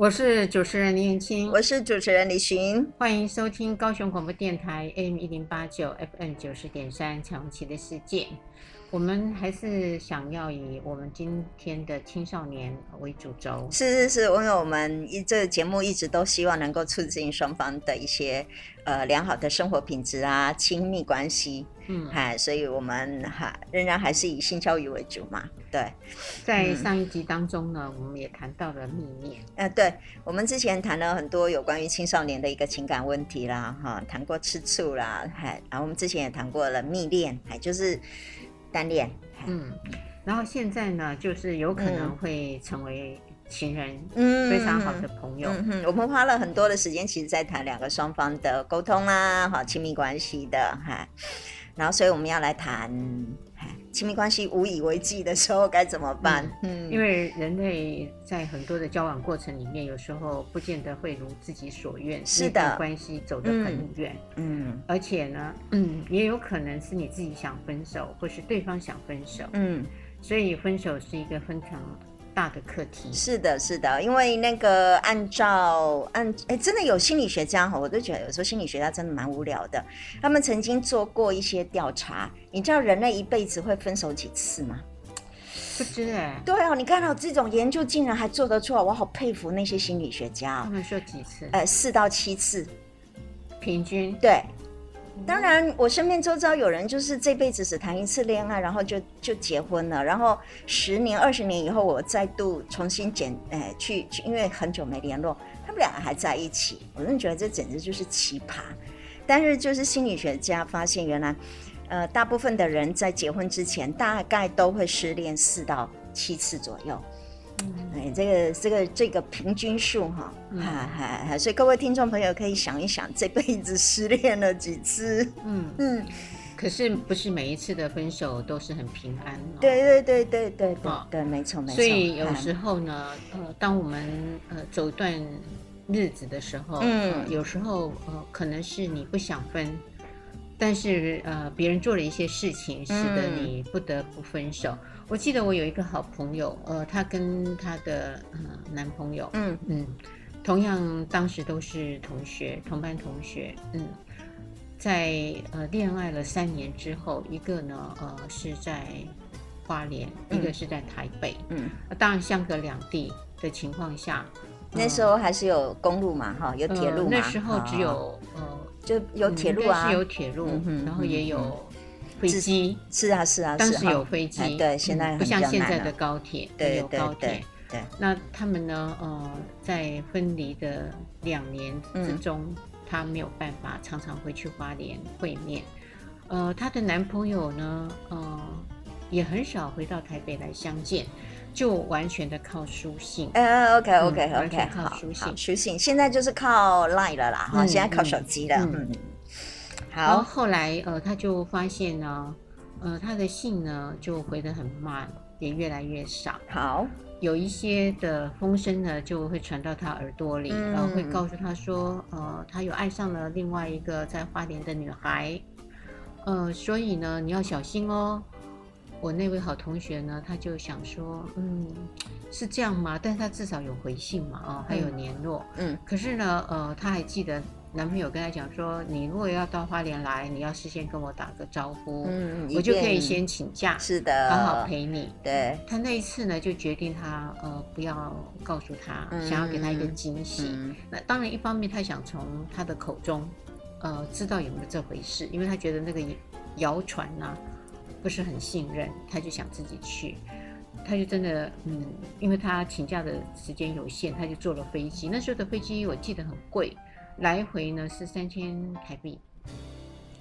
我是主持人林燕青，我是主持人李寻，欢迎收听高雄广播电台 AM 一零八九 FM 九十点三彩虹旗的世界。我们还是想要以我们今天的青少年为主轴。是是是，因为我们一这个节目一直都希望能够促进双方的一些呃良好的生活品质啊，亲密关系。嗯，嗨，所以我们哈仍然还是以性教育为主嘛。对，在上一集当中呢，嗯、我们也谈到了密恋。呃，对，我们之前谈了很多有关于青少年的一个情感问题啦，哈，谈过吃醋啦，嗨，然后我们之前也谈过了密恋，还就是。单恋，嗯，然后现在呢，就是有可能会成为情人，嗯，非常好的朋友。我们花了很多的时间，其实在谈两个双方的沟通啊，哈，亲密关系的哈，然后所以我们要来谈。亲密关系无以为继的时候该怎么办？嗯，因为人类在很多的交往过程里面，有时候不见得会如自己所愿，是的，关系走得很远，嗯，而且呢，嗯，也有可能是你自己想分手，或是对方想分手，嗯，所以分手是一个非常大的课题。是的，是的，因为那个按照按哎，真的有心理学家哈，我都觉得有时候心理学家真的蛮无聊的，他们曾经做过一些调查。你知道人类一辈子会分手几次吗？不知哎。对哦，你看到这种研究竟然还做得出来，我好佩服那些心理学家。他们说几次？呃，四到七次，平均。对，当然我身边周遭有人就是这辈子只谈一次恋爱，然后就就结婚了，然后十年、二十年以后，我再度重新捡哎去去，因为很久没联络，他们两个还在一起，我真的觉得这简直就是奇葩。但是就是心理学家发现，原来。呃，大部分的人在结婚之前，大概都会失恋四到七次左右。嗯，哎，这个这个这个平均数哈，哈哈哈。所以各位听众朋友可以想一想，这辈子失恋了几次？嗯嗯。可是不是每一次的分手都是很平安？对对对对对对对，没错没错。所以有时候呢，呃，当我们呃走一段日子的时候，嗯，有时候呃可能是你不想分。但是呃，别人做了一些事情，使得你不得不分手。嗯、我记得我有一个好朋友，呃，她跟她的呃男朋友，嗯。嗯，同样当时都是同学，同班同学，嗯，在呃恋爱了三年之后，一个呢呃是在花莲，嗯、一个是在台北，嗯，当然相隔两地的情况下，那时候还是有公路嘛，哈，有铁路嘛，呃，那时候只有呃。就有铁路啊，是有铁路，然后也有飞机。是啊，是啊，当时有飞机。对，现在不像现在的高铁，对，有高铁。对，那他们呢？呃，在分离的两年之中，他没有办法常常回去花莲会面。呃，她的男朋友呢？呃，也很少回到台北来相见。就完全的靠书信，呃，OK OK OK，靠书信，书信现在就是靠 Line 了啦，哈，现在靠手机了，嗯，好。然后后来，呃，他就发现呢，呃，他的信呢就回得很慢，也越来越少。好，有一些的风声呢就会传到他耳朵里，然后会告诉他说，呃，他又爱上了另外一个在花莲的女孩，呃，所以呢，你要小心哦。我那位好同学呢，他就想说，嗯，是这样吗？但是他至少有回信嘛，哦，还有联络，嗯。可是呢，呃，他还记得男朋友跟他讲说，你如果要到花莲来，你要事先跟我打个招呼，嗯，我就可以先请假，是的，好好陪你。对。他那一次呢，就决定他呃不要告诉他，嗯、想要给他一个惊喜。嗯、那当然，一方面他想从他的口中，呃，知道有没有这回事，因为他觉得那个谣传呐、啊。不是很信任，他就想自己去，他就真的，嗯，因为他请假的时间有限，他就坐了飞机。那时候的飞机我记得很贵，来回呢是三千台币。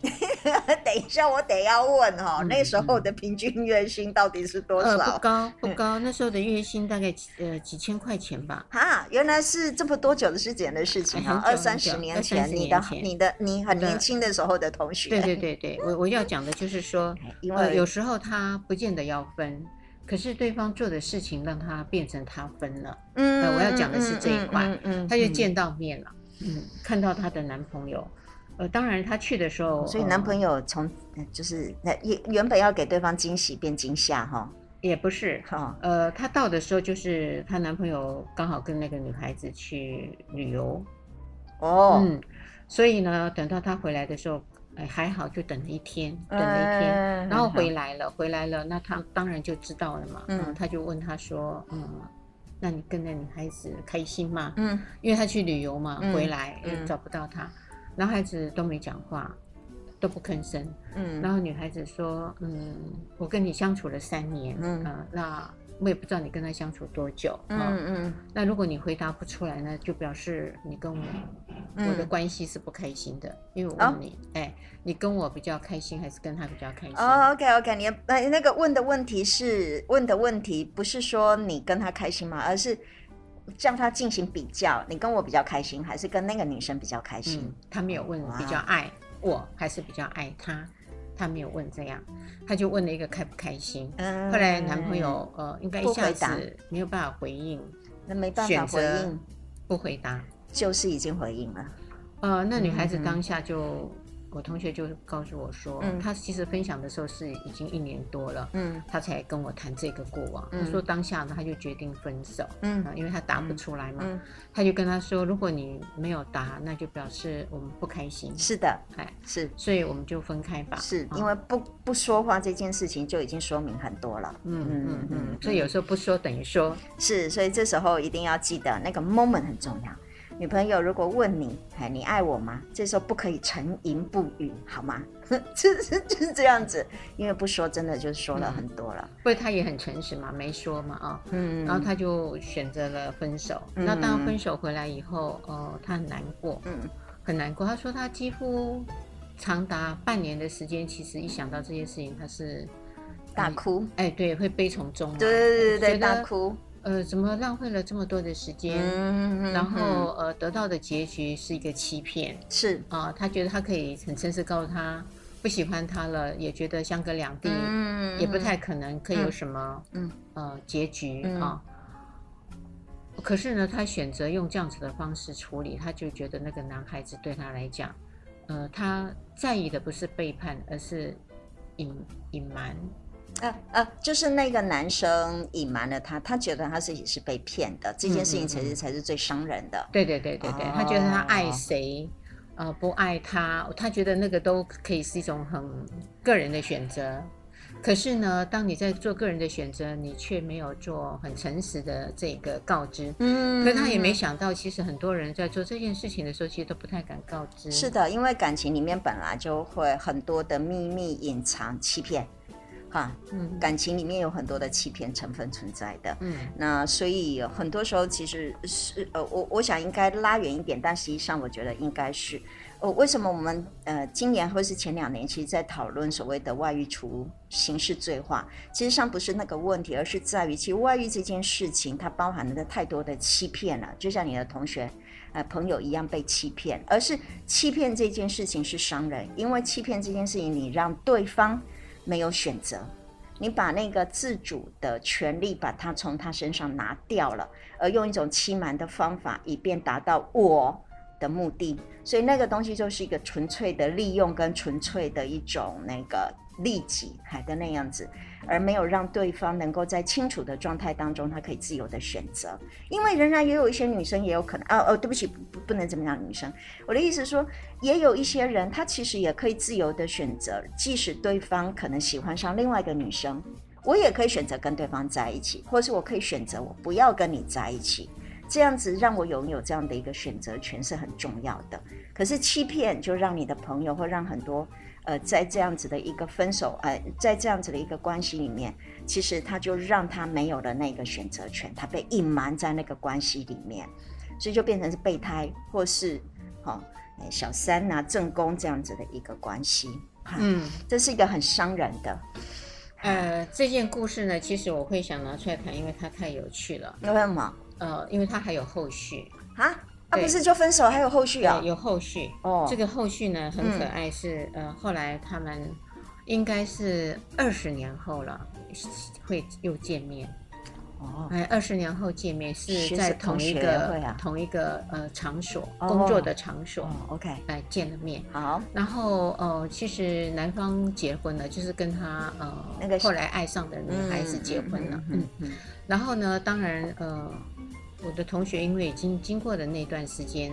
等一下，我得要问哈、哦，嗯、那时候的平均月薪到底是多少？呃、不高，不高。那时候的月薪大概呃几千块钱吧。哈，原来是这么多久的时间的事情啊！二三十年前，你的、你的、你很年轻的时候的同学。对对对对，我我要讲的就是说，因为、呃、有时候他不见得要分，可是对方做的事情让他变成他分了。嗯、呃，我要讲的是这一块。嗯，嗯嗯他就见到面了，嗯，看到她的男朋友。呃，当然，她去的时候，所以男朋友从就是那原原本要给对方惊喜变惊吓哈。也不是，哈，呃，她到的时候就是她男朋友刚好跟那个女孩子去旅游，哦，嗯，所以呢，等到她回来的时候，哎，还好，就等了一天，等了一天，嗯、然后回来了，嗯、回来了，那她当然就知道了嘛，嗯，她就问他说，嗯，那你跟那女孩子开心吗？嗯，因为他去旅游嘛，回来又找不到她，男孩子都没讲话。都不吭声，嗯，然后女孩子说，嗯，我跟你相处了三年，嗯，呃、那我也不知道你跟他相处多久，嗯嗯，嗯，那如果你回答不出来呢，就表示你跟我、嗯、我的关系是不开心的，因为我问你，哎、哦欸，你跟我比较开心还是跟他比较开心？哦，OK OK，你那那个问的问题是问的问题不是说你跟他开心吗？而是叫他进行比较，你跟我比较开心还是跟那个女生比较开心？嗯、他没有问比较爱。我还是比较爱他，他没有问这样，他就问了一个开不开心。嗯，后来男朋友呃，应该一下子没有办法回应，那没办法回应，不回答，就是已经回应了。呃，那女孩子当下就。我同学就告诉我说，嗯、他其实分享的时候是已经一年多了，嗯，他才跟我谈这个过往。嗯、他说当下呢，他就决定分手，嗯，因为他答不出来嘛，嗯、他就跟他说，如果你没有答，那就表示我们不开心。是的，哎，是，所以我们就分开吧。是因为不不说话这件事情就已经说明很多了。嗯嗯嗯嗯，所以有时候不说等于说。是，所以这时候一定要记得那个 moment 很重要。女朋友如果问你，哎，你爱我吗？这时候不可以沉吟不语，好吗？就是就是这样子，因为不说真的就说了很多了。不过他也很诚实嘛，没说嘛，啊，嗯，然后他就选择了分手。嗯、那当分手回来以后，哦、呃，他很难过，嗯，很难过。他说他几乎长达半年的时间，其实一想到这些事情，他是大哭。哎，对，会悲从中来。对对对对，大哭。呃，怎么浪费了这么多的时间？嗯、然后呃，得到的结局是一个欺骗。是啊、呃，他觉得他可以很诚实告诉他不喜欢他了，也觉得相隔两地，嗯、也不太可能可以有什么嗯呃结局啊。可是呢，他选择用这样子的方式处理，他就觉得那个男孩子对他来讲，呃，他在意的不是背叛，而是隐隐瞒。呃呃，就是那个男生隐瞒了他，他觉得他自己是被骗的，这件事情其实才是最伤人的。对对对对对，他觉得他爱谁，呃，不爱他，他觉得那个都可以是一种很个人的选择。可是呢，当你在做个人的选择，你却没有做很诚实的这个告知。嗯，可是他也没想到，其实很多人在做这件事情的时候，其实都不太敢告知。是的，因为感情里面本来就会很多的秘密隐藏、欺骗。哈，嗯，感情里面有很多的欺骗成分存在的，嗯，那所以很多时候其实是呃，我我想应该拉远一点，但实际上我觉得应该是，呃，为什么我们呃今年或是前两年，其实在讨论所谓的外遇除刑事罪化，其实上不是那个问题，而是在于其实外遇这件事情它包含了太多的欺骗了，就像你的同学呃朋友一样被欺骗，而是欺骗这件事情是伤人，因为欺骗这件事情你让对方。没有选择，你把那个自主的权利把它从他身上拿掉了，而用一种欺瞒的方法，以便达到我的目的，所以那个东西就是一个纯粹的利用跟纯粹的一种那个利己，还的那样子。而没有让对方能够在清楚的状态当中，他可以自由的选择。因为仍然也有一些女生也有可能，哦哦，对不起，不不能怎么样，女生。我的意思说，也有一些人，他其实也可以自由的选择，即使对方可能喜欢上另外一个女生，我也可以选择跟对方在一起，或是我可以选择我不要跟你在一起。这样子让我拥有这样的一个选择权是很重要的。可是欺骗就让你的朋友，或让很多。呃，在这样子的一个分手，呃，在这样子的一个关系里面，其实他就让他没有了那个选择权，他被隐瞒在那个关系里面，所以就变成是备胎，或是哈、哦，小三啊、正宫这样子的一个关系。嗯，这是一个很伤人的。呃，这件故事呢，其实我会想拿出来谈，因为它太有趣了。为什么？呃，因为它还有后续啊。啊，不是就分手，还有后续啊？有后续哦。这个后续呢，很可爱，是呃，后来他们应该是二十年后了，会又见面。哦，哎，二十年后见面是在同一个同一个呃场所、哦、工作的场所、哦、，OK，哎见了面。好，然后呃，其实男方结婚了，就是跟他呃那个后来爱上的女孩子结婚了。嗯嗯，嗯。然后呢，当然呃，我的同学因为已经经过了那段时间。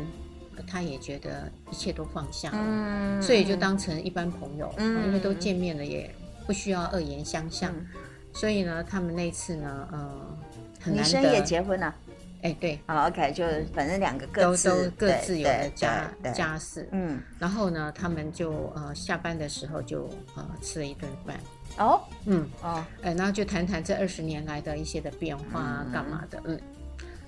他也觉得一切都放下了，嗯、所以就当成一般朋友，嗯、因为都见面了，也不需要恶言相向。嗯、所以呢，他们那次呢，呃，很难得，女生也结婚了。哎，对，好，OK，就反正两个各自都都各自有的家家事，嗯，然后呢，他们就呃下班的时候就呃吃了一顿饭。哦，嗯，哦，哎，然后就谈谈这二十年来的一些的变化啊，干嘛的，嗯，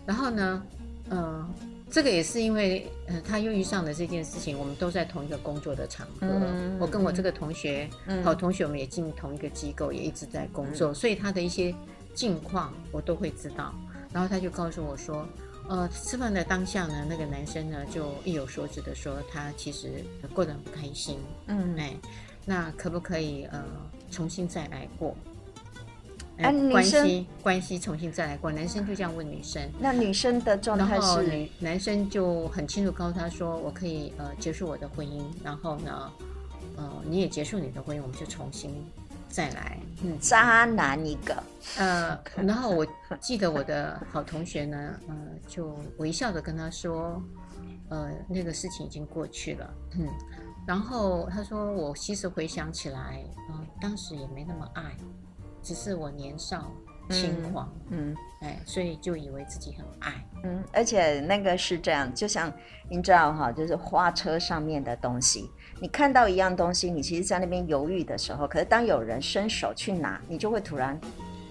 然后呢，嗯、呃。这个也是因为，呃，他又遇上了这件事情。我们都在同一个工作的场合，嗯、我跟我这个同学，嗯、好同学，我们也进同一个机构，也一直在工作，嗯、所以他的一些近况我都会知道。然后他就告诉我说，呃，吃饭的当下呢，那个男生呢就意有所指的说，他其实过得很不开心，嗯，哎，那可不可以呃重新再来过？哎，关系关系重新再来过，男生就这样问女生。那女生的状态是？男生就很清楚告诉他说：“我可以呃结束我的婚姻，然后呢，呃你也结束你的婚姻，我们就重新再来。”嗯，渣男一个。呃，然后我记得我的好同学呢，呃，就微笑的跟他说：“呃，那个事情已经过去了。”嗯，然后他说：“我其实回想起来，呃，当时也没那么爱。”只是我年少轻狂，嗯，哎，所以就以为自己很爱，嗯，而且那个是这样，就像你知道哈，就是花车上面的东西，你看到一样东西，你其实在那边犹豫的时候，可是当有人伸手去拿，你就会突然，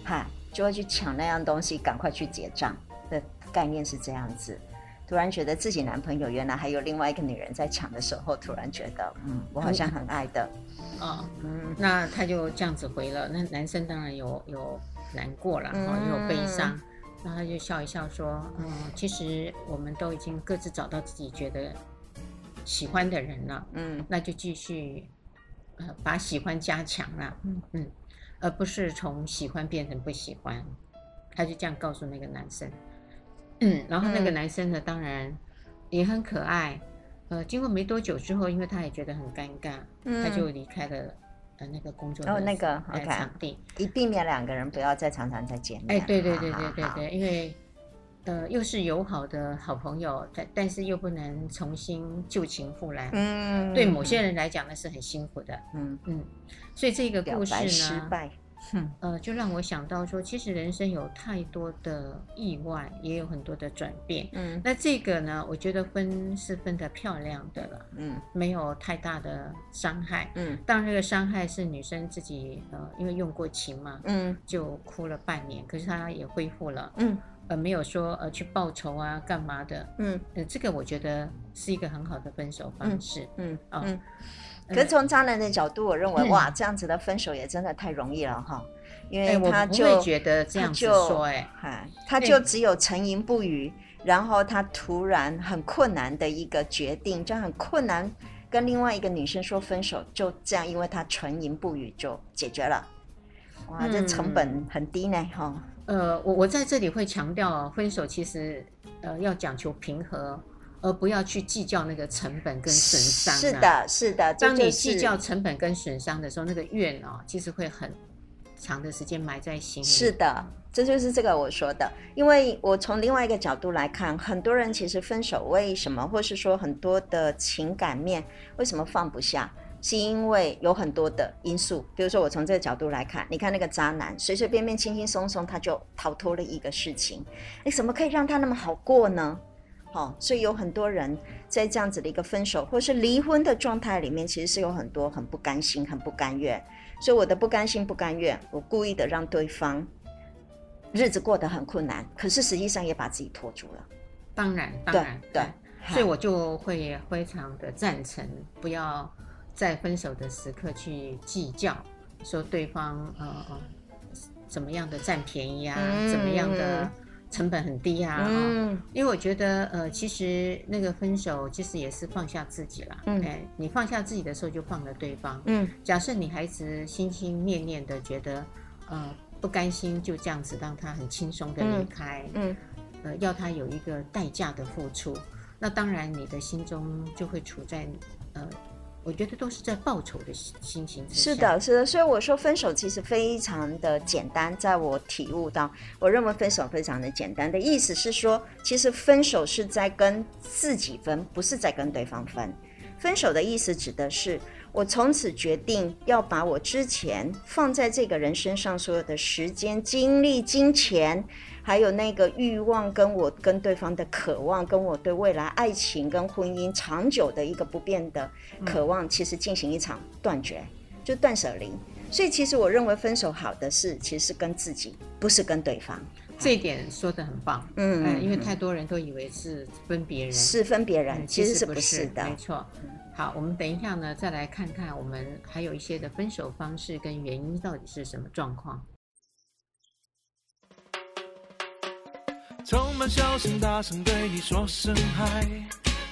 嗨，就会去抢那样东西，赶快去结账的概念是这样子。突然觉得自己男朋友原来还有另外一个女人在抢的时候，突然觉得，嗯，我好像很爱的，哦、嗯，嗯，那他就这样子回了。那男生当然有有难过了，哈、嗯，有悲伤，然后他就笑一笑说，嗯，其实我们都已经各自找到自己觉得喜欢的人了，嗯，那就继续，呃，把喜欢加强了，嗯嗯，而不是从喜欢变成不喜欢。他就这样告诉那个男生。嗯，然后那个男生呢，嗯、当然也很可爱。呃，经过没多久之后，因为他也觉得很尴尬，嗯、他就离开了呃那个工作的哦那个场地，以避免两个人不要再常常再见面。哎，对对对对对对，因为呃又是友好的好朋友，但但是又不能重新旧情复燃。嗯，对某些人来讲呢是很辛苦的。嗯嗯，所以这个故事呢。失败嗯，呃，就让我想到说，其实人生有太多的意外，也有很多的转变。嗯，那这个呢，我觉得分是分得漂亮的了。嗯，没有太大的伤害。嗯，当然这个伤害是女生自己呃，因为用过情嘛，嗯，就哭了半年，可是她也恢复了。嗯，呃，没有说呃去报仇啊，干嘛的。嗯，呃，这个我觉得是一个很好的分手方式。嗯，啊。嗯可是从渣男的角度，我认为、嗯、哇，这样子的分手也真的太容易了哈，因为他就、觉得这样子说哎，哎，他就只有沉吟不语，欸、然后他突然很困难的一个决定，就很困难跟另外一个女生说分手，就这样，因为他沉吟不语就解决了，哇，嗯、这成本很低呢哈。呃，我我在这里会强调，分手其实呃要讲求平和。而不要去计较那个成本跟损伤、啊。是的，是的。当你计较成本跟损伤的时候，那个怨哦，其实会很长的时间埋在心里。是的，这就是这个我说的。因为我从另外一个角度来看，很多人其实分手为什么，或是说很多的情感面为什么放不下，是因为有很多的因素。比如说，我从这个角度来看，你看那个渣男，随随便便、轻轻松松他就逃脱了一个事情，你怎么可以让他那么好过呢？哦，所以有很多人在这样子的一个分手或是离婚的状态里面，其实是有很多很不甘心、很不甘愿。所以我的不甘心、不甘愿，我故意的让对方日子过得很困难，可是实际上也把自己拖住了。当然，当然，对。所以我就会非常的赞成，不要在分手的时刻去计较，说对方呃怎么样的占便宜啊，嗯、怎么样的。成本很低啊，嗯，因为我觉得，呃，其实那个分手其实也是放下自己啦，嗯，哎，你放下自己的时候就放了对方，嗯，假设你孩子心心念念的觉得，呃，不甘心就这样子让他很轻松的离开，嗯，嗯。呃，要他有一个代价的付出，那当然你的心中就会处在呃。我觉得都是在报仇的心情。是的，是的，所以我说分手其实非常的简单。在我体悟到，我认为分手非常的简单的意思是说，其实分手是在跟自己分，不是在跟对方分。分手的意思指的是，我从此决定要把我之前放在这个人身上所有的时间、精力、金钱。还有那个欲望，跟我跟对方的渴望，跟我对未来爱情跟婚姻长久的一个不变的渴望，其实进行一场断绝，就断舍离。所以，其实我认为分手好的是，其实是跟自己，不是跟对方。这一点说的很棒。嗯，嗯，因为太多人都以为是分别人，是分别人，其实是不是的。没错。好，我们等一下呢，再来看看我们还有一些的分手方式跟原因到底是什么状况。充满笑声，大声对你说声嗨，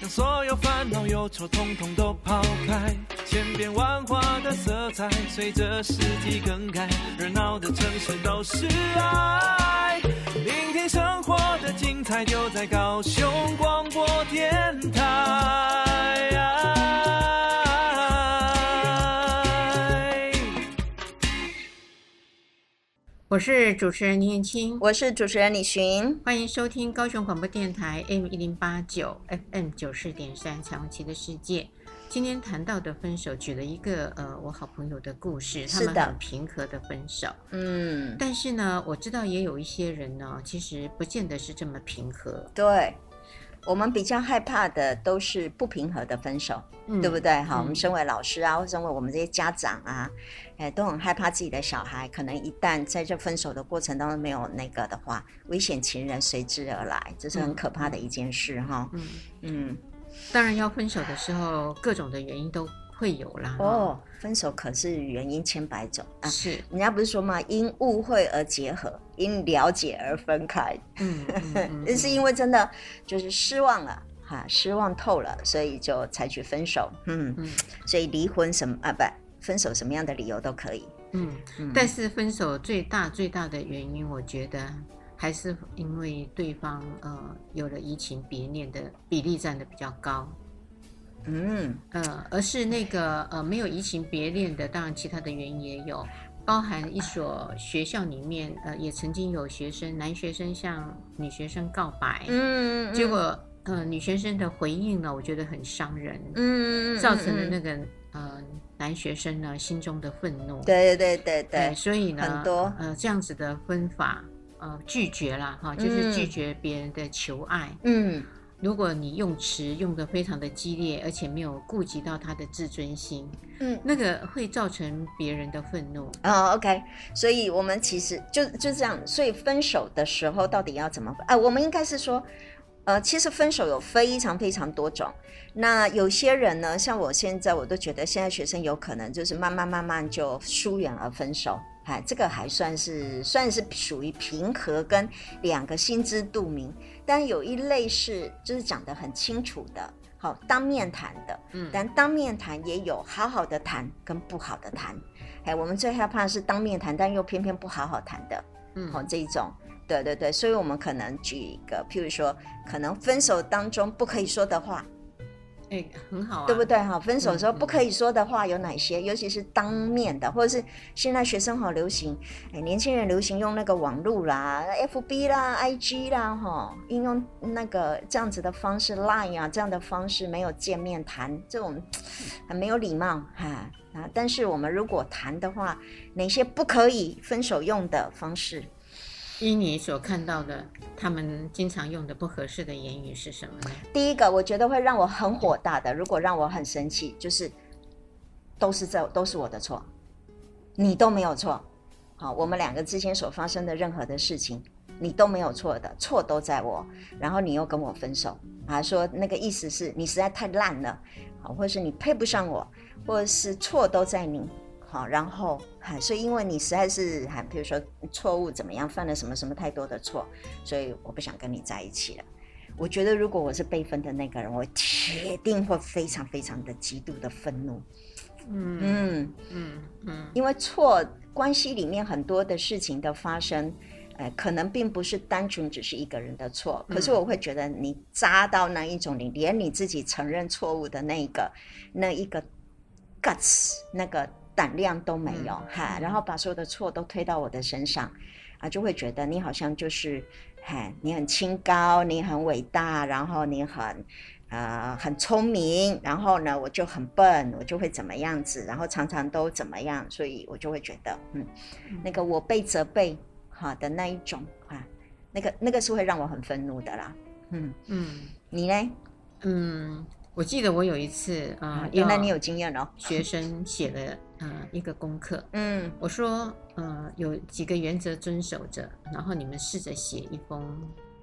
让所有烦恼忧愁统统都抛开。千变万化的色彩，随着四季更改，热闹的城市都是爱。聆听生活的精彩，就在高雄广播电台。我是主持人林燕青，我是主持人李寻，欢迎收听高雄广播电台 M 一零八九 FM 九四点三彩虹旗的世界。今天谈到的分手，举了一个呃我好朋友的故事，他们很平和的分手。嗯，但是呢，我知道也有一些人呢，其实不见得是这么平和。对。我们比较害怕的都是不平和的分手，嗯、对不对？好，我们身为老师啊，或者身为我们这些家长啊，哎，都很害怕自己的小孩可能一旦在这分手的过程当中没有那个的话，危险情人随之而来，这是很可怕的一件事哈。嗯嗯，当然要分手的时候，各种的原因都。会有啦哦，分手可是原因千百种啊！是，人家不是说嘛？因误会而结合，因了解而分开。嗯，那、嗯嗯、是因为真的就是失望了哈，失望透了，所以就采取分手。嗯嗯，所以离婚什么啊？不，分手什么样的理由都可以。嗯嗯，但是分手最大最大的原因，我觉得还是因为对方呃有了移情别恋的比例占的比较高。嗯呃，而是那个呃没有移情别恋的，当然其他的原因也有，包含一所学校里面呃也曾经有学生男学生向女学生告白，嗯，结果呃女学生的回应呢，我觉得很伤人，嗯，造成了那个呃男学生呢心中的愤怒，对对对对，呃、所以呢很多。呃这样子的分法呃拒绝了哈，就是拒绝别人的求爱，嗯。如果你用词用得非常的激烈，而且没有顾及到他的自尊心，嗯，那个会造成别人的愤怒。哦，OK，所以我们其实就就这样。所以分手的时候到底要怎么分？啊，我们应该是说，呃，其实分手有非常非常多种。那有些人呢，像我现在，我都觉得现在学生有可能就是慢慢慢慢就疏远而分手。哎，这个还算是算是属于平和跟两个心知肚明。但有一类是，就是讲得很清楚的，好当面谈的，嗯，但当面谈也有好好的谈跟不好的谈，哎，我们最害怕是当面谈，但又偏偏不好好谈的，嗯，好这一种，对对对，所以我们可能举一个，譬如说，可能分手当中不可以说的话。哎，很好啊，对不对？哈，分手的时候不可以说的话有哪些？嗯嗯、尤其是当面的，或者是现在学生好流行，哎，年轻人流行用那个网络啦，FB 啦，IG 啦，哈，应用那个这样子的方式，Line 啊这样的方式，没有见面谈，这种很没有礼貌哈啊。但是我们如果谈的话，哪些不可以分手用的方式？依你所看到的，他们经常用的不合适的言语是什么呢？第一个，我觉得会让我很火大的，如果让我很生气，就是都是这都是我的错，你都没有错。好，我们两个之间所发生的任何的事情，你都没有错的，错都在我。然后你又跟我分手，啊，说那个意思是你实在太烂了，好，或者是你配不上我，或者是错都在你。好，然后，所以因为你实在是，哈，比如说错误怎么样，犯了什么什么太多的错，所以我不想跟你在一起了。我觉得如果我是被分的那个人，我铁定会非常非常的极度的愤怒，嗯。嗯嗯嗯，因为错关系里面很多的事情的发生，呃，可能并不是单纯只是一个人的错，可是我会觉得你扎到那一种，你连你自己承认错误的那一个那一个 guts 那个胆量都没有哈，然后把所有的错都推到我的身上啊，就会觉得你好像就是。哈，你很清高，你很伟大，然后你很，呃，很聪明，然后呢，我就很笨，我就会怎么样子，然后常常都怎么样，所以我就会觉得，嗯，那个我被责备哈的那一种啊，那个那个是会让我很愤怒的啦，嗯嗯，你呢？嗯。我记得我有一次啊，原来你有经验哦。学生写了呃一个功课，嗯，我说呃有几个原则遵守着，然后你们试着写一封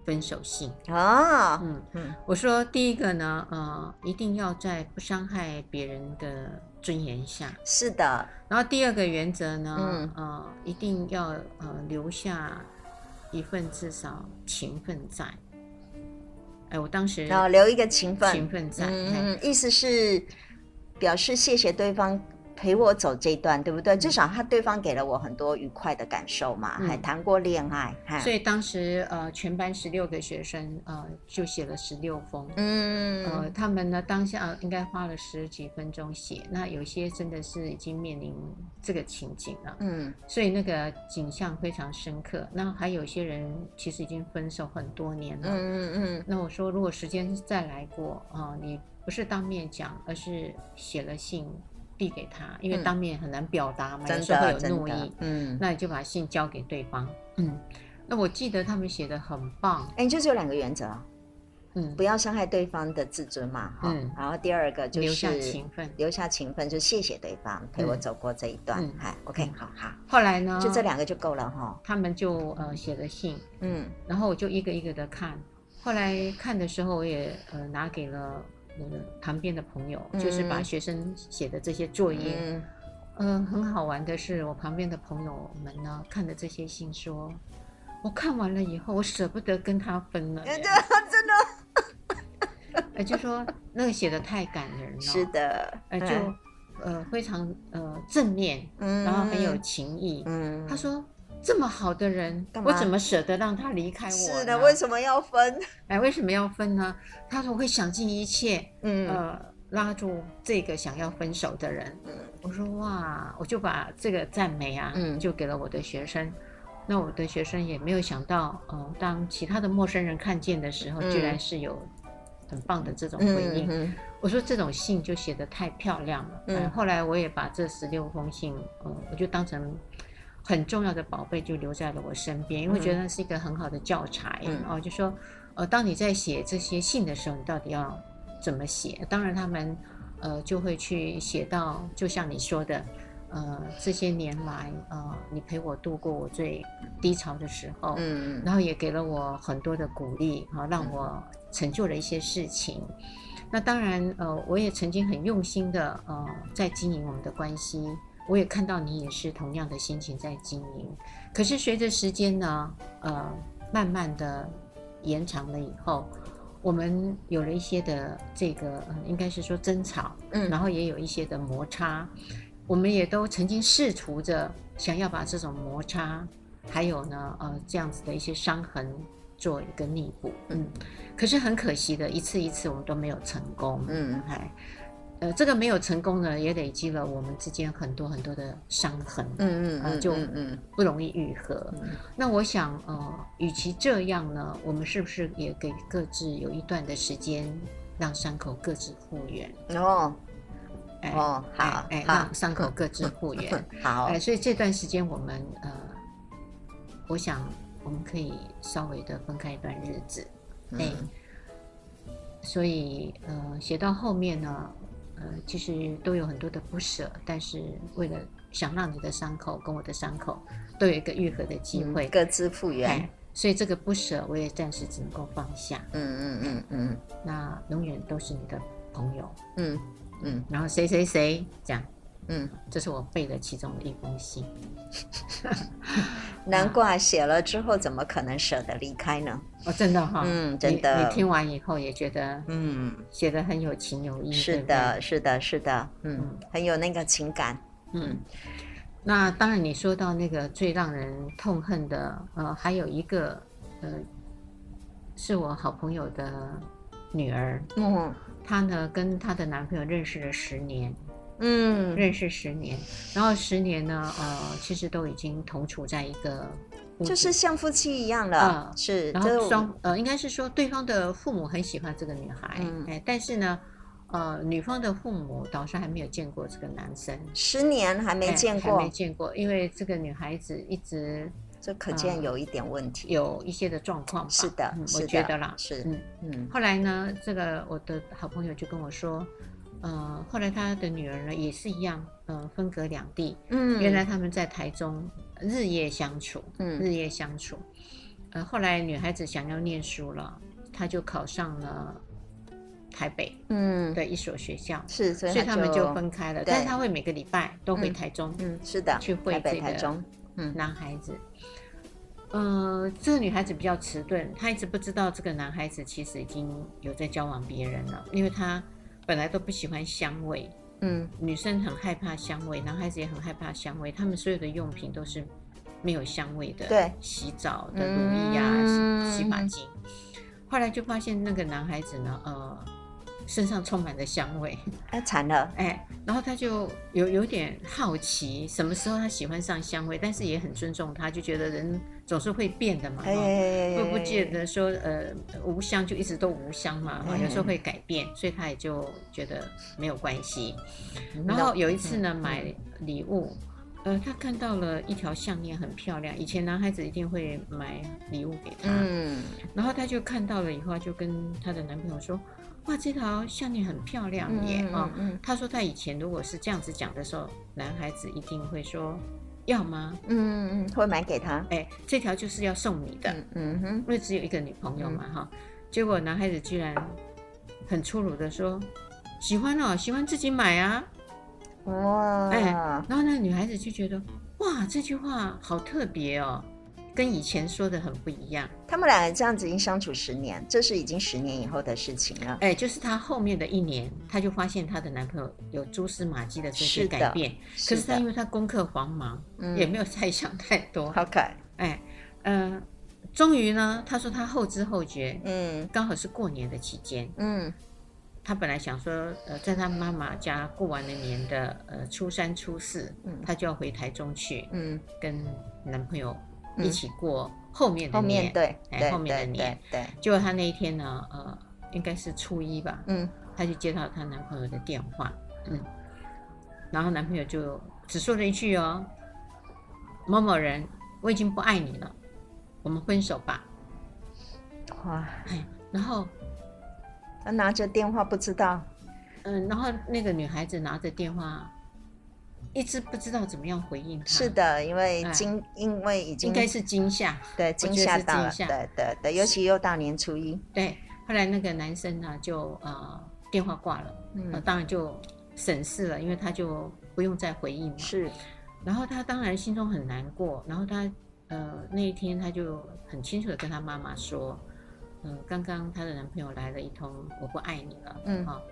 分手信啊，嗯嗯，我说第一个呢，呃，一定要在不伤害别人的尊严下，是的。然后第二个原则呢，嗯呃，一定要呃留下一份至少情分在。哎，我当时然后，留一个情分，情分在，嗯，意思是表示谢谢对方。陪我走这一段，对不对？至少他对方给了我很多愉快的感受嘛，嗯、还谈过恋爱，所以当时呃，全班十六个学生呃，就写了十六封，嗯，呃，他们呢当下应该花了十几分钟写，那有些真的是已经面临这个情景了，嗯，所以那个景象非常深刻。那还有些人其实已经分手很多年了，嗯嗯嗯。那我说，如果时间再来过啊、呃，你不是当面讲，而是写了信。递给他，因为当面很难表达嘛，嗯、有时候会有怒意。嗯，那你就把信交给对方。嗯，那我记得他们写的很棒。哎，就是有两个原则，嗯，不要伤害对方的自尊嘛。嗯，然后第二个就是留下情分，留下情分就谢谢对方陪我走过这一段。嗯，嗨，OK，好好。后来呢，就这两个就够了哈。他们就呃写了信，嗯，然后我就一个一个的看。后来看的时候，我也呃拿给了。我的旁边的朋友，就是把学生写的这些作业，嗯，呃，很好玩的是，我旁边的朋友们呢，看的这些信说，我看完了以后，我舍不得跟他分了，真的，真的，哎，就说那个写的太感人了，是的，哎，就呃非常呃正面，嗯，然后很有情义，嗯，他说。这么好的人，我怎么舍得让他离开我？是的，为什么要分？哎，为什么要分呢？他说我会想尽一切，嗯，呃，拉住这个想要分手的人。嗯，我说哇，我就把这个赞美啊，嗯，就给了我的学生。那我的学生也没有想到，呃，当其他的陌生人看见的时候，居然是有很棒的这种回应。嗯，我说这种信就写得太漂亮了。嗯，后来我也把这十六封信，呃，我就当成。很重要的宝贝就留在了我身边，因为觉得那是一个很好的教材。嗯、哦，就说，呃，当你在写这些信的时候，你到底要怎么写？当然，他们呃就会去写到，就像你说的，呃，这些年来，呃，你陪我度过我最低潮的时候，嗯，然后也给了我很多的鼓励，啊、呃，让我成就了一些事情。那当然，呃，我也曾经很用心的，呃，在经营我们的关系。我也看到你也是同样的心情在经营，可是随着时间呢，呃，慢慢的延长了以后，我们有了一些的这个，呃，应该是说争吵，嗯，然后也有一些的摩擦，我们也都曾经试图着想要把这种摩擦，还有呢，呃，这样子的一些伤痕做一个弥补，嗯，可是很可惜的，一次一次我们都没有成功，嗯，还。呃，这个没有成功呢，也累积了我们之间很多很多的伤痕，嗯嗯，呃，就不容易愈合。嗯嗯，那我想，呃，与其这样呢，我们是不是也给各自有一段的时间，让伤口各自复原？哦，哎，哦，好，哎，让伤口各自复原。好，哎，所以这段时间我们，呃，我想我们可以稍微的分开一段日子。哎，嗯，所以，呃，写到后面呢。呃，其实都有很多的不舍，但是为了想让你的伤口跟我的伤口都有一个愈合的机会，嗯、各自复原，所以这个不舍我也暂时只能够放下。嗯嗯嗯嗯，那永远都是你的朋友。嗯嗯，然后谁谁谁这样，嗯，这是我背的其中的一封信。难怪写了之后怎么可能舍得离开呢？哦，真的哈，嗯，真的你。你听完以后也觉得，嗯，写的很有情有义。是的，是的，是的，嗯，很有那个情感。嗯，那当然，你说到那个最让人痛恨的，呃，还有一个，呃，是我好朋友的女儿。嗯，她呢跟她的男朋友认识了十年。嗯，认识十年，然后十年呢，呃，其实都已经同处在一个，就是像夫妻一样了。呃、是，然后双呃，应该是说对方的父母很喜欢这个女孩，嗯、哎，但是呢，呃，女方的父母倒是还没有见过这个男生，十年还没见过，哎、还没见过，因为这个女孩子一直，这可见有一点问题，呃、有一些的状况。是的，我觉得啦，是，嗯嗯。后来呢，这个我的好朋友就跟我说。呃，后来他的女儿呢也是一样，呃，分隔两地。嗯，原来他们在台中日夜相处，嗯，日夜相处。呃，后来女孩子想要念书了，她就考上了台北，嗯，的一所学校。嗯、是，所以，他们就分开了。但是他会每个礼拜都回台中，嗯，嗯，是的，去会这个嗯男孩子。嗯、呃，这个女孩子比较迟钝，她一直不知道这个男孩子其实已经有在交往别人了，因为她。本来都不喜欢香味，嗯，女生很害怕香味，男孩子也很害怕香味，他们所有的用品都是没有香味的，对，洗澡的乳液啊，嗯、洗发精。后来就发现那个男孩子呢，呃，身上充满了香味，哎，馋了，哎，然后他就有有点好奇，什么时候他喜欢上香味，但是也很尊重他，就觉得人。总是会变的嘛，会不见得说呃无香就一直都无香嘛，有时候会改变，所以他也就觉得没有关系。然后有一次呢，买礼物，呃，他看到了一条项链很漂亮，以前男孩子一定会买礼物给她，嗯，然后他就看到了以后，就跟他的男朋友说，哇，这条项链很漂亮耶，啊，他说他以前如果是这样子讲的时候，男孩子一定会说。要吗？嗯嗯，会买给他。哎，这条就是要送你的。嗯，嗯哼，因为只有一个女朋友嘛，哈、嗯。结果男孩子居然很粗鲁的说：“喜欢哦，喜欢自己买啊。”哇！哎，然后那个女孩子就觉得，哇，这句话好特别哦。跟以前说的很不一样。他们俩这样子已经相处十年，这是已经十年以后的事情了。哎，就是她后面的一年，她就发现她的男朋友有蛛丝马迹的这些改变。是。可是她因为她功课繁忙，嗯，也没有再想太多。好可爱。哎，嗯、呃，终于呢，她说她后知后觉，嗯，刚好是过年的期间，嗯，她本来想说，呃，在她妈妈家过完了年的呃初三初四，嗯，她就要回台中去，嗯，跟男朋友。一起过后面的年，对，哎，后面的年，对。结果她那一天呢，呃，应该是初一吧，嗯，她就接到她男朋友的电话，嗯，然后男朋友就只说了一句哦，某某人，我已经不爱你了，我们分手吧。哇，哎，然后她拿着电话不知道，嗯，然后那个女孩子拿着电话。一直不知道怎么样回应他。是的，因为惊，哎、因为已经应该是惊吓，对，惊吓到了，对对对，尤其又大年初一。对，后来那个男生呢，就呃电话挂了，嗯，当然就省事了，因为他就不用再回应了。是，然后他当然心中很难过，然后他呃那一天他就很清楚的跟他妈妈说，嗯、呃，刚刚他的男朋友来了一通，我不爱你了，嗯，好。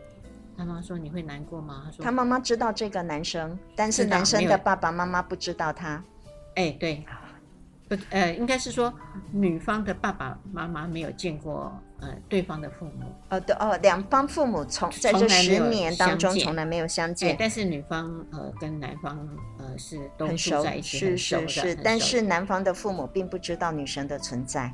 他妈说：“你会难过吗？”他说：“他妈妈知道这个男生，但是男生的爸爸妈妈不知道他。”哎，对，不，呃，应该是说女方的爸爸妈妈没有见过呃对方的父母。哦，对，哦，两方父母从在这十年当中从来没有相见。但是女方呃跟男方呃是都住在一起，很熟，是是是。但是男方的父母并不知道女生的存在，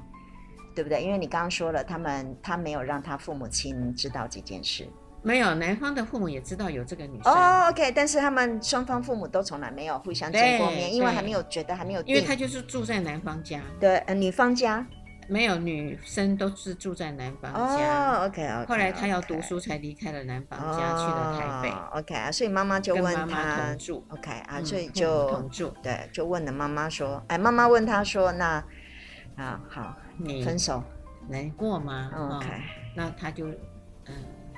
对不对？因为你刚刚说了，他们他没有让他父母亲知道这件事。没有，男方的父母也知道有这个女生。哦、oh，OK，但是他们双方父母都从来没有互相见过面，因为还没有觉得还没有。因为他就是住在男方家。对，呃，女方家没有，女生都是住在男方家。哦，OK，OK。后来他要读书，才离开了男方家，oh, 去了台北。OK 啊，所以妈妈就问他，住。OK 啊，所以就、嗯、同住。对，就问了妈妈说，哎，妈妈问他说，那啊好，你分手难过吗？OK，、嗯、那他就嗯。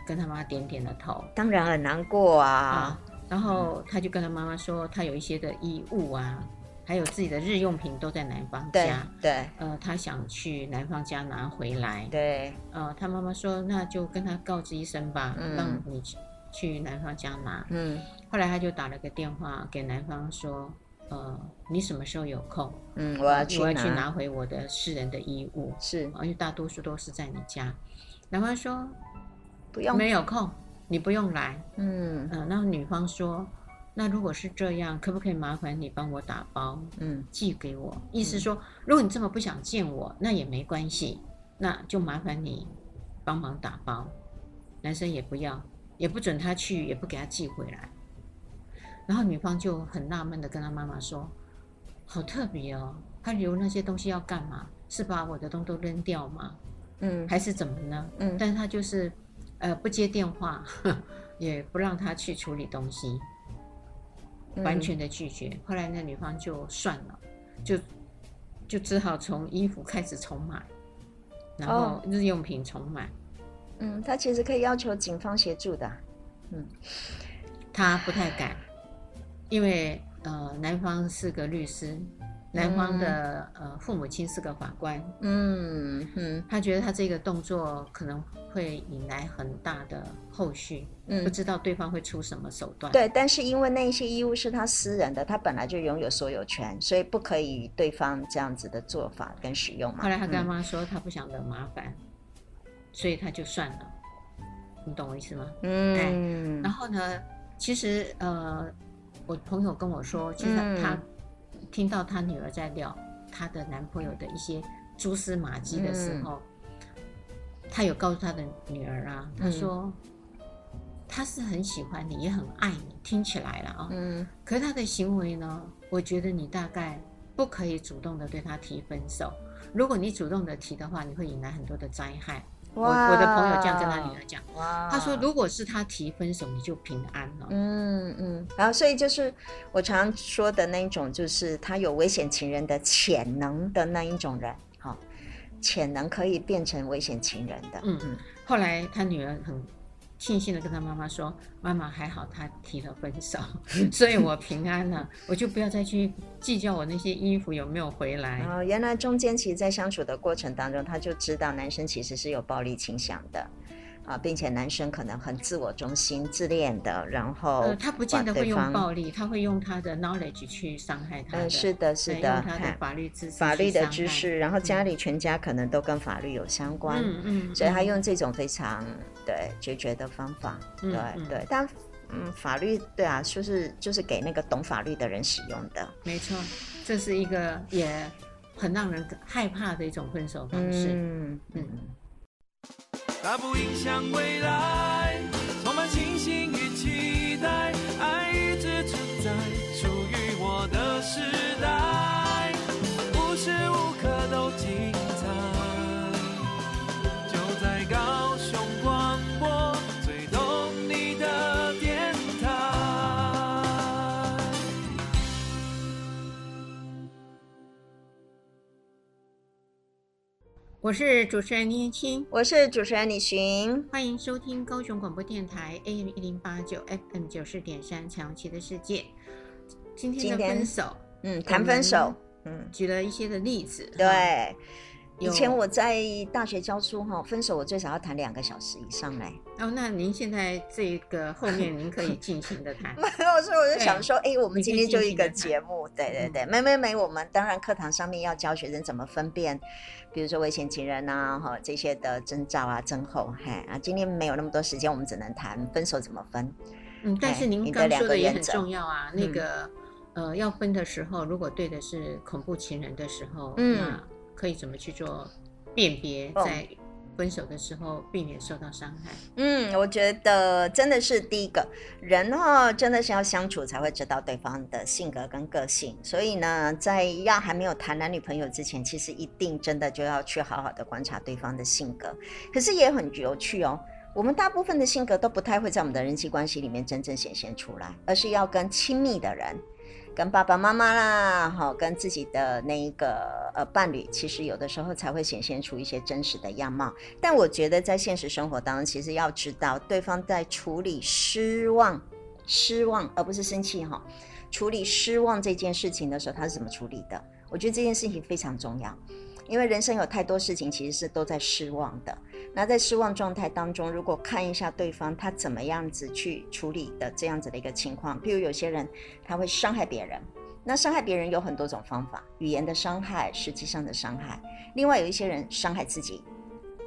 跟他妈点点了头，当然很难过啊。啊然后他就跟他妈妈说，他有一些的衣物啊，还有自己的日用品都在男方家。对，对呃，他想去男方家拿回来。对，呃，他妈妈说，那就跟他告知一声吧，嗯、让你去去男方家拿。嗯，后来他就打了个电话给男方说。呃，你什么时候有空？嗯，我要去，我要去拿回我的私人的衣物。是，因为大多数都是在你家。男方说不用，没有空，你不用来。嗯，呃，那女方说，那如果是这样，可不可以麻烦你帮我打包，嗯，寄给我？意思说，如果你这么不想见我，那也没关系，那就麻烦你帮忙打包。男生也不要，也不准他去，也不给他寄回来。然后女方就很纳闷的跟他妈妈说：“好特别哦，他留那些东西要干嘛？是把我的东西都扔掉吗？嗯，还是怎么呢？嗯，但是他就是，呃，不接电话，也不让他去处理东西，完全的拒绝。后来那女方就算了，就就只好从衣服开始重买，然后日用品重买。嗯，他其实可以要求警方协助的，嗯，他不太敢。”因为呃，男方是个律师，男方的、嗯、呃父母亲是个法官，嗯嗯，他觉得他这个动作可能会引来很大的后续，嗯，不知道对方会出什么手段。对，但是因为那些衣物是他私人的，他本来就拥有所有权，所以不可以与对方这样子的做法跟使用嘛。后来他跟他妈说他不想惹麻烦，嗯、所以他就算了，你懂我意思吗？嗯，然后呢，其实呃。我朋友跟我说，其实他听到她女儿在聊她的男朋友的一些蛛丝马迹的时候，他有告诉她的女儿啊，她说他是很喜欢你，也很爱你，听起来了啊，嗯，可是他的行为呢，我觉得你大概不可以主动的对他提分手，如果你主动的提的话，你会引来很多的灾害。我我的朋友这样跟他女儿讲，他说如果是他提分手，你就平安了。嗯嗯，然后所以就是我常常说的那一种，就是他有危险情人的潜能的那一种人，哈，潜能可以变成危险情人的。嗯嗯，后来他女儿很。庆幸的跟他妈妈说：“妈妈还好，他提了分手，所以我平安了，我就不要再去计较我那些衣服有没有回来。”哦，原来中间其实，在相处的过程当中，他就知道男生其实是有暴力倾向的。啊，并且男生可能很自我中心、自恋的，然后呃，他不见得会用暴力，他会用他的 knowledge 去伤害他。嗯，是的，是的，用他的法律知识、法律的知识，然后家里全家可能都跟法律有相关，嗯嗯，所以他用这种非常对决绝的方法，对对，但嗯，法律对啊，就是就是给那个懂法律的人使用的，没错，这是一个也很让人害怕的一种分手方式，嗯嗯。它不影响未来，我是主持人倪青，我是主持人李寻，欢迎收听高雄广播电台 AM 一零八九 FM 九四点三彩虹旗的世界。今天的分手，嗯，谈分手，嗯，举了一些的例子，对。以前我在大学教书哈，分手我最少要谈两个小时以上嘞。哦，那您现在这个后面您可以尽情的谈。没有，所以我就想说，哎，我们今天就一个节目，对对对，没没没，我们当然课堂上面要教学生怎么分辨，比如说危险情人啊，哈这些的征兆啊、征候，嘿啊，今天没有那么多时间，我们只能谈分手怎么分。嗯，但是您刚说的也很重要啊，那个呃，要分的时候，如果对的是恐怖情人的时候，嗯。可以怎么去做辨别，在分手的时候避免受到伤害？嗯，我觉得真的是第一个人哈，真的是要相处才会知道对方的性格跟个性。所以呢，在要还没有谈男女朋友之前，其实一定真的就要去好好的观察对方的性格。可是也很有趣哦，我们大部分的性格都不太会在我们的人际关系里面真正显现出来，而是要跟亲密的人。跟爸爸妈妈啦，好，跟自己的那一个呃伴侣，其实有的时候才会显现出一些真实的样貌。但我觉得在现实生活当中，其实要知道对方在处理失望失望，而不是生气哈。处理失望这件事情的时候，他是怎么处理的？我觉得这件事情非常重要，因为人生有太多事情其实是都在失望的。那在失望状态当中，如果看一下对方他怎么样子去处理的这样子的一个情况，譬如有些人他会伤害别人，那伤害别人有很多种方法，语言的伤害，实际上的伤害。另外有一些人伤害自己，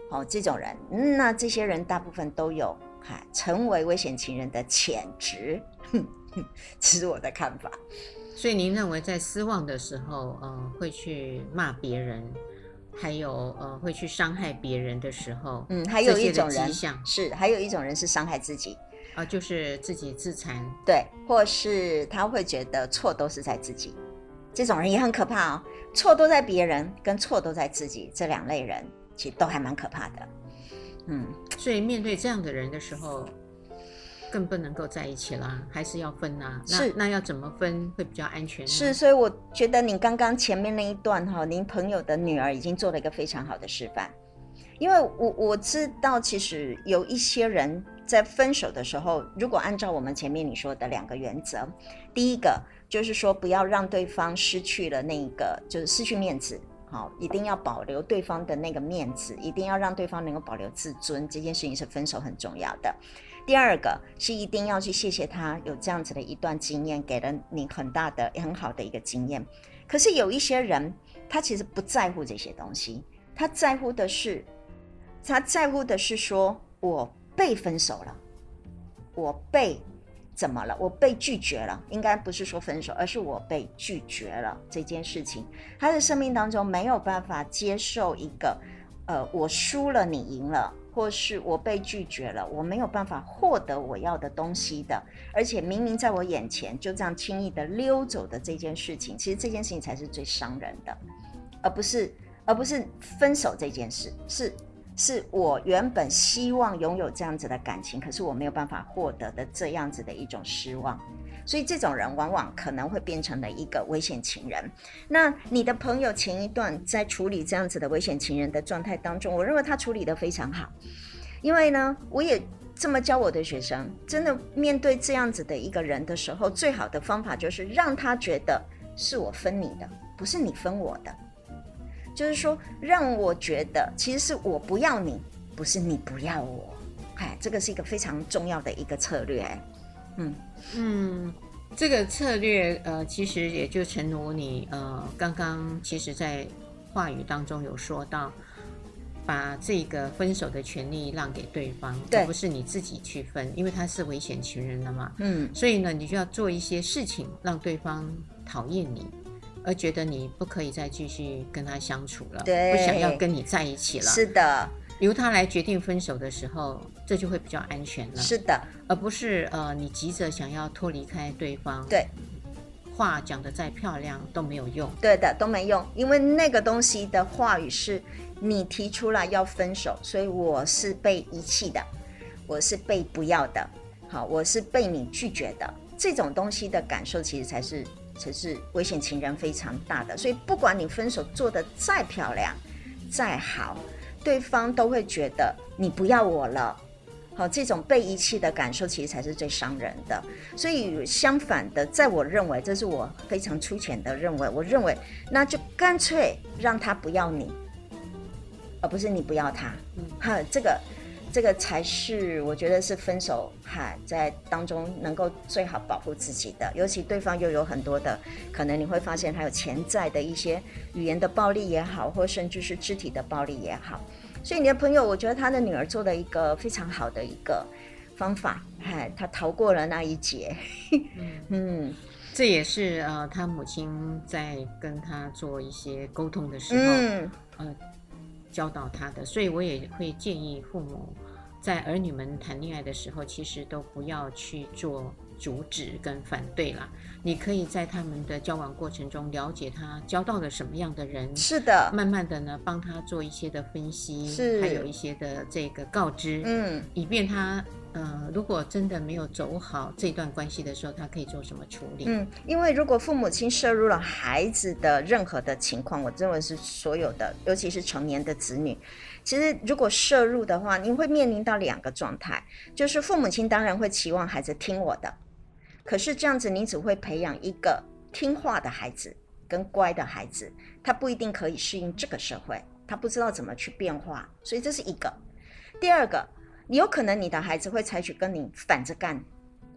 哦，这种人，那这些人大部分都有哈成为危险情人的潜质。哼哼，这是我的看法。所以您认为在失望的时候，呃，会去骂别人，还有呃，会去伤害别人的时候，嗯，还有一种人是，还有一种人是伤害自己，啊、呃，就是自己自残，对，或是他会觉得错都是在自己，这种人也很可怕哦。错都在别人，跟错都在自己，这两类人其实都还蛮可怕的。嗯，所以面对这样的人的时候。更不能够在一起啦，还是要分呐、啊？是，那要怎么分会比较安全？是，所以我觉得你刚刚前面那一段哈，您朋友的女儿已经做了一个非常好的示范。因为我我知道，其实有一些人在分手的时候，如果按照我们前面你说的两个原则，第一个就是说不要让对方失去了那个，就是失去面子，好，一定要保留对方的那个面子，一定要让对方能够保留自尊，这件事情是分手很重要的。第二个是一定要去谢谢他有这样子的一段经验，给了你很大的、很好的一个经验。可是有一些人，他其实不在乎这些东西，他在乎的是，他在乎的是说，我被分手了，我被怎么了？我被拒绝了。应该不是说分手，而是我被拒绝了这件事情。他的生命当中没有办法接受一个，呃，我输了，你赢了。或是我被拒绝了，我没有办法获得我要的东西的，而且明明在我眼前就这样轻易的溜走的这件事情，其实这件事情才是最伤人的，而不是而不是分手这件事，是是我原本希望拥有这样子的感情，可是我没有办法获得的这样子的一种失望。所以这种人往往可能会变成了一个危险情人。那你的朋友前一段在处理这样子的危险情人的状态当中，我认为他处理得非常好。因为呢，我也这么教我的学生，真的面对这样子的一个人的时候，最好的方法就是让他觉得是我分你的，不是你分我的。就是说，让我觉得其实是我不要你，不是你不要我。哎，这个是一个非常重要的一个策略。嗯嗯，这个策略呃，其实也就诚如你呃刚刚其实在话语当中有说到，把这个分手的权利让给对方，而不是你自己去分，因为他是危险情人了嘛。嗯，所以呢，你就要做一些事情让对方讨厌你，而觉得你不可以再继续跟他相处了，对，不想要跟你在一起了。是的。由他来决定分手的时候，这就会比较安全了。是的，而不是呃，你急着想要脱离开对方。对，话讲得再漂亮都没有用。对的，都没用，因为那个东西的话语是你提出来要分手，所以我是被遗弃的，我是被不要的，好，我是被你拒绝的。这种东西的感受，其实才是才是危险情人非常大的。所以，不管你分手做得再漂亮、再好。对方都会觉得你不要我了，好，这种被遗弃的感受其实才是最伤人的。所以相反的，在我认为，这是我非常粗浅的认为，我认为那就干脆让他不要你，而不是你不要他。嗯，哈，这个这个才是我觉得是分手哈在当中能够最好保护自己的。尤其对方又有很多的可能，你会发现他有潜在的一些语言的暴力也好，或甚至是肢体的暴力也好。所以你的朋友，我觉得他的女儿做了一个非常好的一个方法，哎，他逃过了那一劫。嗯，这也是呃，他母亲在跟他做一些沟通的时候，嗯、呃，教导他的。所以我也会建议父母，在儿女们谈恋爱的时候，其实都不要去做阻止跟反对啦。你可以在他们的交往过程中了解他交到了什么样的人，是的，慢慢的呢帮他做一些的分析，是，还有一些的这个告知，嗯，以便他呃如果真的没有走好这段关系的时候，他可以做什么处理？嗯，因为如果父母亲摄入了孩子的任何的情况，我认为是所有的，尤其是成年的子女，其实如果摄入的话，你会面临到两个状态，就是父母亲当然会期望孩子听我的。可是这样子你只会培养一个听话的孩子跟乖的孩子，他不一定可以适应这个社会，他不知道怎么去变化，所以这是一个。第二个，你有可能你的孩子会采取跟你反着干，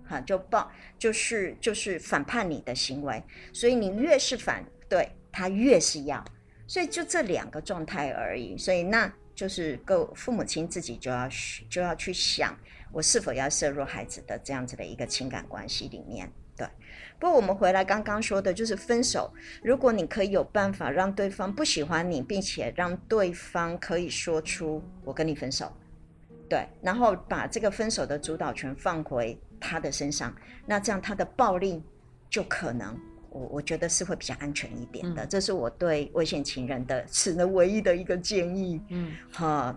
哈，就报就是就是反叛你的行为，所以你越是反对他越是要，所以就这两个状态而已，所以那就是各父母亲自己就要就要去想，我是否要涉入孩子的这样子的一个情感关系里面。对，不过我们回来刚刚说的就是分手，如果你可以有办法让对方不喜欢你，并且让对方可以说出我跟你分手。对，然后把这个分手的主导权放回他的身上，那这样他的暴力就可能，我我觉得是会比较安全一点的。嗯、这是我对危险情人的只能唯一的一个建议。嗯，哈，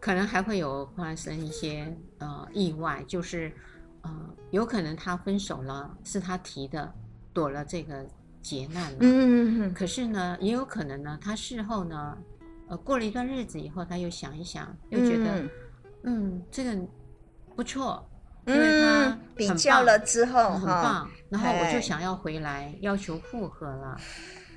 可能还会有发生一些呃意外，就是呃有可能他分手了，是他提的，躲了这个劫难了。嗯嗯嗯。可是呢，也有可能呢，他事后呢，呃过了一段日子以后，他又想一想，又觉得。嗯嗯，这个不错，因为他比较了之后很棒，然后我就想要回来要求复合了，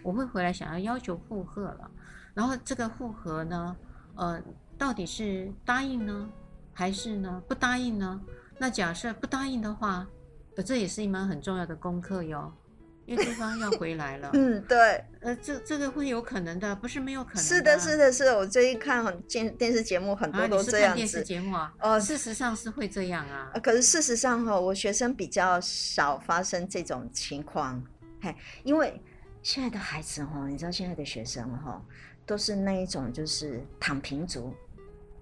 我会回来想要要求复合了，然后这个复合呢，呃，到底是答应呢，还是呢不答应呢？那假设不答应的话，呃，这也是一门很重要的功课哟。因为对方要回来了，嗯，对，呃，这这个会有可能的，不是没有可能的。是的，是的，是的，我最近看很电电视节目，很多都这样子。啊、电视节目啊？哦、呃，事实上是会这样啊。可是事实上哈，我学生比较少发生这种情况，嘿，因为现在的孩子哈，你知道现在的学生哈，都是那一种就是躺平族，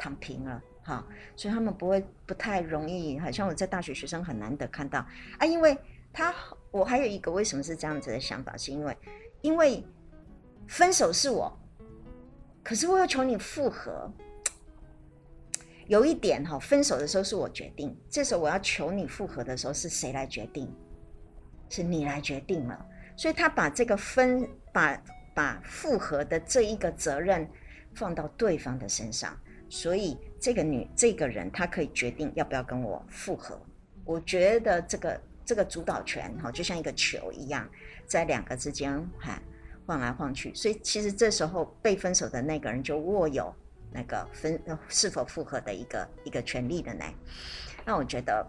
躺平了哈，所以他们不会不太容易，好像我在大学学生很难得看到啊，因为他。我还有一个为什么是这样子的想法，是因为，因为分手是我，可是我要求你复合，有一点哈，分手的时候是我决定，这时候我要求你复合的时候是谁来决定？是你来决定了，所以他把这个分把把复合的这一个责任放到对方的身上，所以这个女这个人她可以决定要不要跟我复合，我觉得这个。这个主导权哈，就像一个球一样，在两个之间哈晃来晃去，所以其实这时候被分手的那个人就握有那个分是否复合的一个一个权利的呢。那我觉得，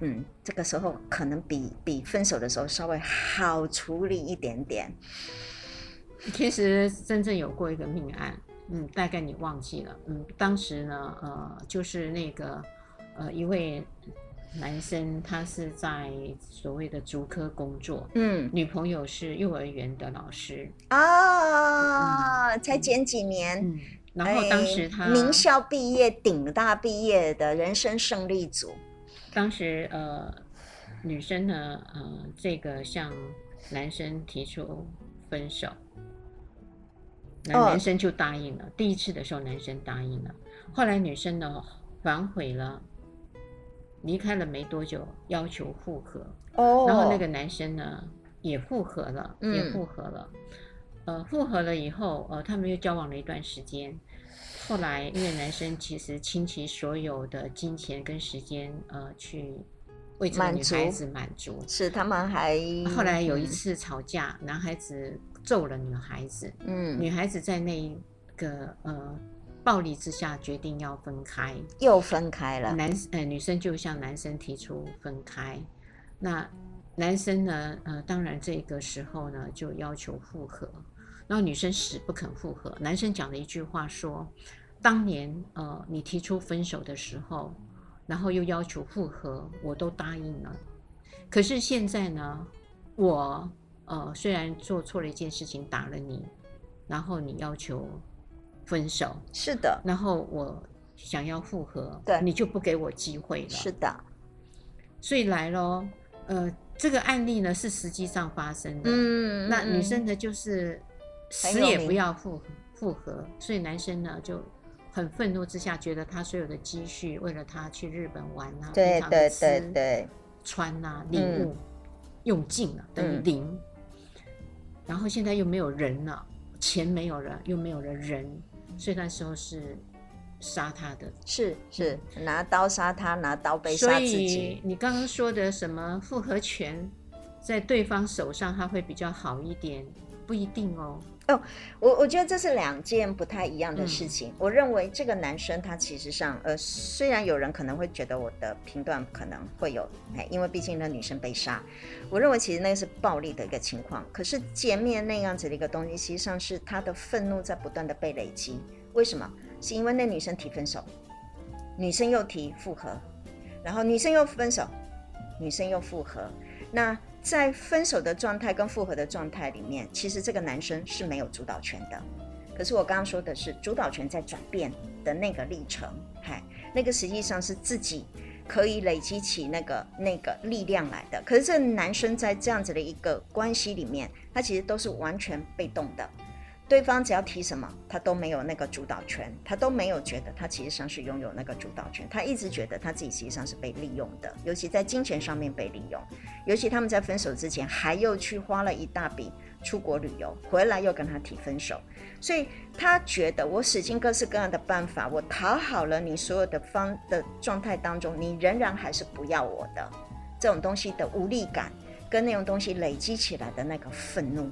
嗯，这个时候可能比比分手的时候稍微好处理一点点。其实真正有过一个命案，嗯，大概你忘记了，嗯，当时呢，呃，就是那个呃一位。男生他是在所谓的竹科工作，嗯，女朋友是幼儿园的老师啊，嗯、才前几年、嗯，然后当时他、哎、名校毕业、顶大毕业的人生胜利组，当时呃，女生呢，呃，这个向男生提出分手，那男生就答应了。哦、第一次的时候，男生答应了，后来女生呢反悔了。离开了没多久，要求复合，oh. 然后那个男生呢也复合了，嗯、也复合了，呃，复合了以后，呃，他们又交往了一段时间，后来因为男生其实倾其所有的金钱跟时间，呃，去为这个女孩子满足，是他们还后来有一次吵架，嗯、男孩子揍了女孩子，嗯，女孩子在那一个呃。暴力之下决定要分开，又分开了。男呃女生就向男生提出分开，那男生呢呃当然这个时候呢就要求复合，然后女生死不肯复合。男生讲了一句话说：“当年呃你提出分手的时候，然后又要求复合，我都答应了。可是现在呢，我呃虽然做错了一件事情打了你，然后你要求。”分手是的，然后我想要复合，对，你就不给我机会了。是的，所以来咯，呃，这个案例呢是实际上发生的。嗯，那女生呢就是死也不要复复合，所以男生呢就很愤怒之下，觉得他所有的积蓄为了他去日本玩啊，对对对对，穿啊礼物用尽了，等于零。然后现在又没有人了，钱没有了，又没有了人。所以那时候是杀他的，是是拿刀杀他，拿刀背杀自己。所以你刚刚说的什么复合权在对方手上，他会比较好一点，不一定哦。哦，我我觉得这是两件不太一样的事情。嗯、我认为这个男生他其实上，呃，虽然有人可能会觉得我的评断可能会有，哎，因为毕竟那女生被杀，我认为其实那个是暴力的一个情况。可是见面那样子的一个东西，实际上是他的愤怒在不断的被累积。为什么？是因为那女生提分手，女生又提复合，然后女生又分手，女生又复合，那。在分手的状态跟复合的状态里面，其实这个男生是没有主导权的。可是我刚刚说的是主导权在转变的那个历程，嗨，那个实际上是自己可以累积起那个那个力量来的。可是这男生在这样子的一个关系里面，他其实都是完全被动的。对方只要提什么，他都没有那个主导权，他都没有觉得他其实上是拥有那个主导权，他一直觉得他自己实际上是被利用的，尤其在金钱上面被利用，尤其他们在分手之前还又去花了一大笔出国旅游，回来又跟他提分手，所以他觉得我使尽各式各样的办法，我讨好了你所有的方的状态当中，你仍然还是不要我的，这种东西的无力感跟那种东西累积起来的那个愤怒。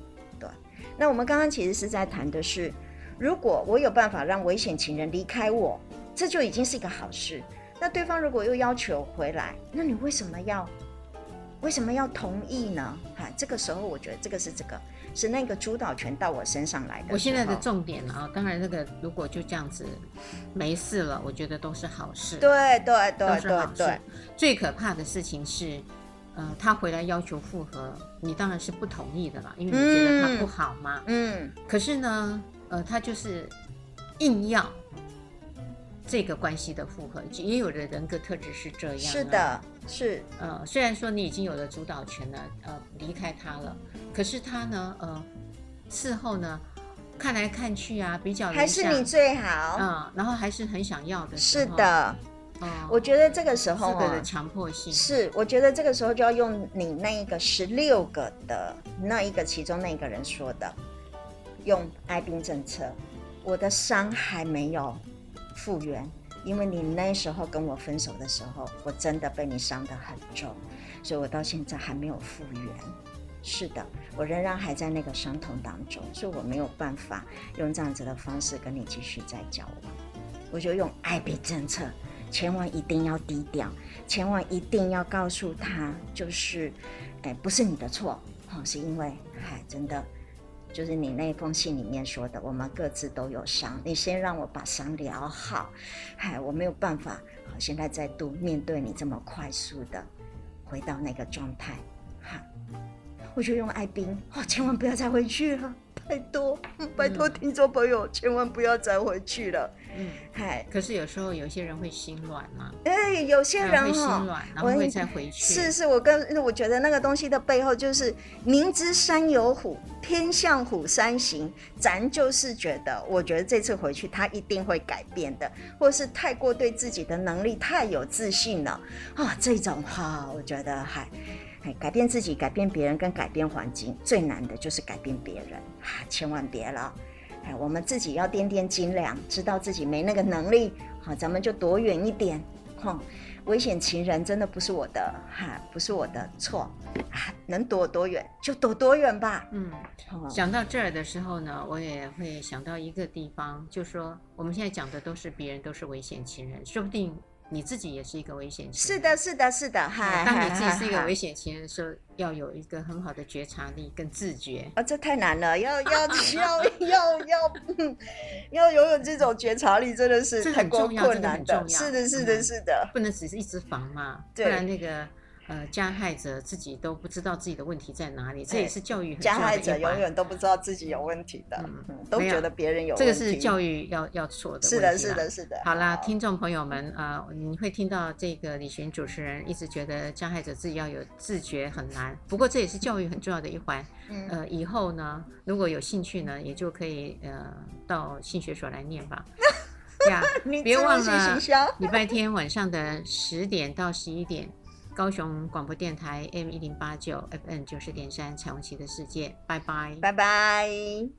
那我们刚刚其实是在谈的是，如果我有办法让危险情人离开我，这就已经是一个好事。那对方如果又要求回来，那你为什么要为什么要同意呢？哈，这个时候我觉得这个是这个是那个主导权到我身上来的。我现在的重点啊，当然那个如果就这样子没事了，我觉得都是好事。对对对对对，对。最可怕的事情是。呃，他回来要求复合，你当然是不同意的啦，因为你觉得他不好嘛。嗯。可是呢，呃，他就是硬要这个关系的复合，也有的人格特质是这样。是的，是。呃，虽然说你已经有了主导权了，呃，离开他了，可是他呢，呃，事后呢，看来看去啊，比较还是你最好。啊、呃，然后还是很想要的。是的。我觉得这个时候啊，强迫性是，我觉得这个时候就要用你那一个十六个的那一个其中那一个人说的，用哀兵政策。我的伤还没有复原，因为你那时候跟我分手的时候，我真的被你伤得很重，所以我到现在还没有复原。是的，我仍然还在那个伤痛当中，所以我没有办法用这样子的方式跟你继续再交往。我就用哀兵政策。千万一定要低调，千万一定要告诉他，就是，哎，不是你的错，哦，是因为，嗨，真的，就是你那封信里面说的，我们各自都有伤，你先让我把伤疗好，嗨，我没有办法，好，现在再度面对你这么快速的回到那个状态，哈，我就用爱兵，哦，千万不要再回去了，拜托，拜托听众朋友，千万不要再回去了。嗯，嗨，可是有时候有些人会心软嘛。哎、欸，有些人、哦、会心软，然后会再回去。是是，我跟我觉得那个东西的背后就是明知山有虎，偏向虎山行。咱就是觉得，我觉得这次回去他一定会改变的，或是太过对自己的能力太有自信了啊、哦。这种话，我觉得嗨，改变自己、改变别人跟改变环境最难的就是改变别人啊，千万别了。哎，我们自己要掂掂斤两，知道自己没那个能力，好，咱们就躲远一点。哼，危险情人真的不是我的，哈，不是我的错，啊，能躲多远就躲多远吧。嗯，想到这儿的时候呢，我也会想到一个地方，就说我们现在讲的都是别人都是危险情人，说不定。你自己也是一个危险。是的，是的，是的，哈。当你自己是一个危险型人的时候，要有一个很好的觉察力跟自觉。啊，这太难了，要要要要要，要 拥 有这种觉察力，真的是太过困难的。是的，是的，是的，不能只是一直防嘛，不然那个。呃，加害者自己都不知道自己的问题在哪里，这也是教育很重要的。加害者永远都不知道自己有问题的，嗯，都觉得别人有问题。这个是教育要要做的。是的，是的，是的。好啦，听众朋友们啊，呃，你会听到这个李寻主持人一直觉得加害者自己要有自觉很难，不过这也是教育很重要的一环。呃，以后呢，如果有兴趣呢，也就可以呃到性学所来念吧。呀，别忘了礼拜天晚上的十点到十一点。高雄广播电台 M 一零八九 FM 九十点三，彩虹旗的世界，拜拜，拜拜。